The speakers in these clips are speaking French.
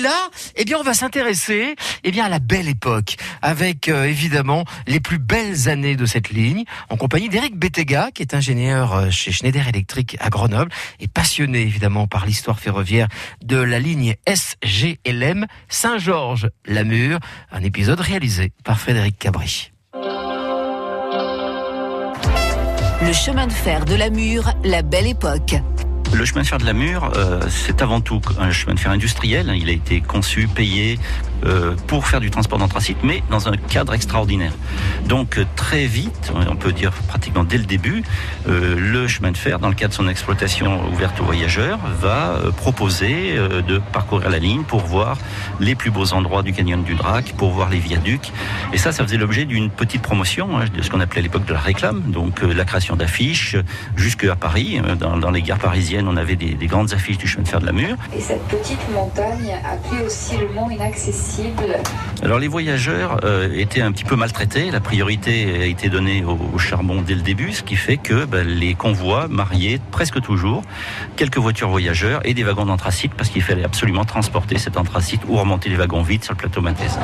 là, eh bien, on va s'intéresser, eh à la belle époque, avec euh, évidemment les plus belles années de cette ligne, en compagnie d'Éric Bettega, qui est ingénieur euh, chez Schneider Electric à Grenoble et passionné évidemment par l'histoire ferroviaire de la ligne SGLM Saint-Georges-Lamur. Un épisode réalisé par Frédéric Cabri. Le chemin de fer de la Mure, la belle époque. Le chemin de fer de la Mure, euh, c'est avant tout un chemin de fer industriel. Il a été conçu, payé euh, pour faire du transport d'anthracite, mais dans un cadre extraordinaire. Donc euh, très vite, on peut dire pratiquement dès le début, le chemin de fer, dans le cadre de son exploitation ouverte aux voyageurs, va proposer de parcourir la ligne pour voir les plus beaux endroits du canyon du Drac, pour voir les viaducs. Et ça, ça faisait l'objet d'une petite promotion, hein, de ce qu'on appelait à l'époque de la réclame, donc la création d'affiches jusqu'à Paris, dans, dans les gares parisiennes on avait des, grandes affiches du chemin de fer de la Mure. Et cette petite montagne appelée aussi le mont inaccessible. Alors les voyageurs euh, étaient un petit peu maltraités. La priorité a été donnée au, charbon dès le début, ce qui fait que ben, les convois mariaient presque toujours quelques voitures voyageurs et des wagons d'anthracite parce qu'il fallait absolument transporter cet anthracite ou remonter les wagons vides sur le plateau Mathésin.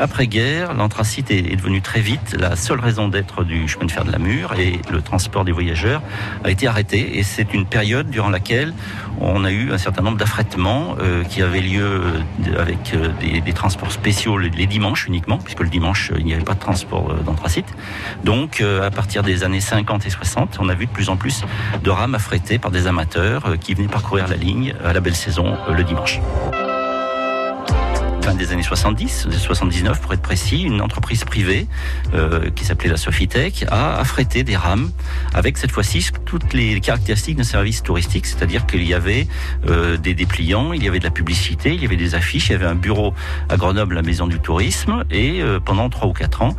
Après-guerre, l'anthracite est, devenu très vite la seule raison d'être du chemin de fer de la Mure et le transport des voyageurs a été arrêté. Et c'est une période durant laquelle on a eu un certain nombre d'affrètements euh, qui avaient lieu euh, avec euh, des, transports spéciaux les, dimanches uniquement, puisque le dimanche, il n'y avait pas de transport d'anthracite. Donc, à partir des années 50 et 60, on a vu de plus en plus de rames affrétées par des amateurs qui venaient parcourir la ligne à la belle saison le dimanche fin des années 70, 79 pour être précis, une entreprise privée euh, qui s'appelait la Sofitech a affrété des rames avec cette fois-ci toutes les caractéristiques d'un service touristique, c'est-à-dire qu'il y avait euh, des dépliants, il y avait de la publicité, il y avait des affiches, il y avait un bureau à Grenoble, la Maison du Tourisme, et euh, pendant trois ou quatre ans,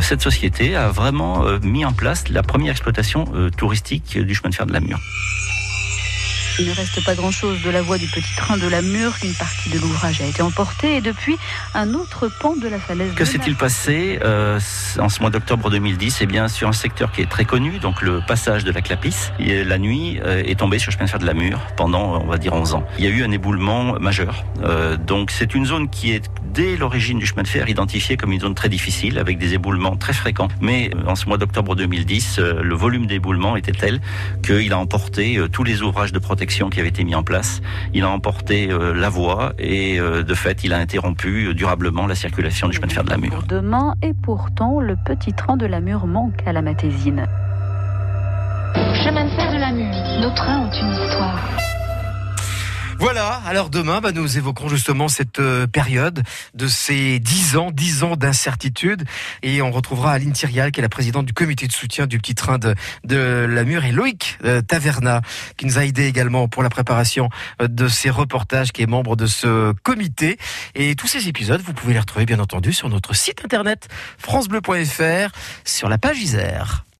cette société a vraiment mis en place la première exploitation touristique du chemin de fer de la Mure. Il ne reste pas grand-chose de la voie du petit train de la Mure. Une partie de l'ouvrage a été emportée et depuis, un autre pan de la falaise. Que s'est-il passé euh, en ce mois d'octobre 2010 Eh bien, sur un secteur qui est très connu, donc le passage de la Clapis, la nuit euh, est tombée sur le chemin de fer de la Mure pendant, on va dire, 11 ans. Il y a eu un éboulement majeur. Euh, donc, c'est une zone qui est, dès l'origine du chemin de fer, identifiée comme une zone très difficile, avec des éboulements très fréquents. Mais en ce mois d'octobre 2010, le volume d'éboulement était tel qu'il a emporté tous les ouvrages de protection qui avait été mis en place. Il a emporté euh, la voie et euh, de fait, il a interrompu euh, durablement la circulation du chemin de fer de la Mure. Demain, et pourtant, le petit train de la Mure manque à la Matésine. Chemin de fer de la Mure, nos trains ont une histoire. Voilà, alors demain, bah, nous évoquerons justement cette euh, période de ces dix ans, dix ans d'incertitude. Et on retrouvera Aline Thirial, qui est la présidente du comité de soutien du petit train de, de la Mure, et Loïc euh, Taverna, qui nous a aidé également pour la préparation euh, de ces reportages, qui est membre de ce comité. Et tous ces épisodes, vous pouvez les retrouver bien entendu sur notre site internet francebleu.fr, sur la page Isère.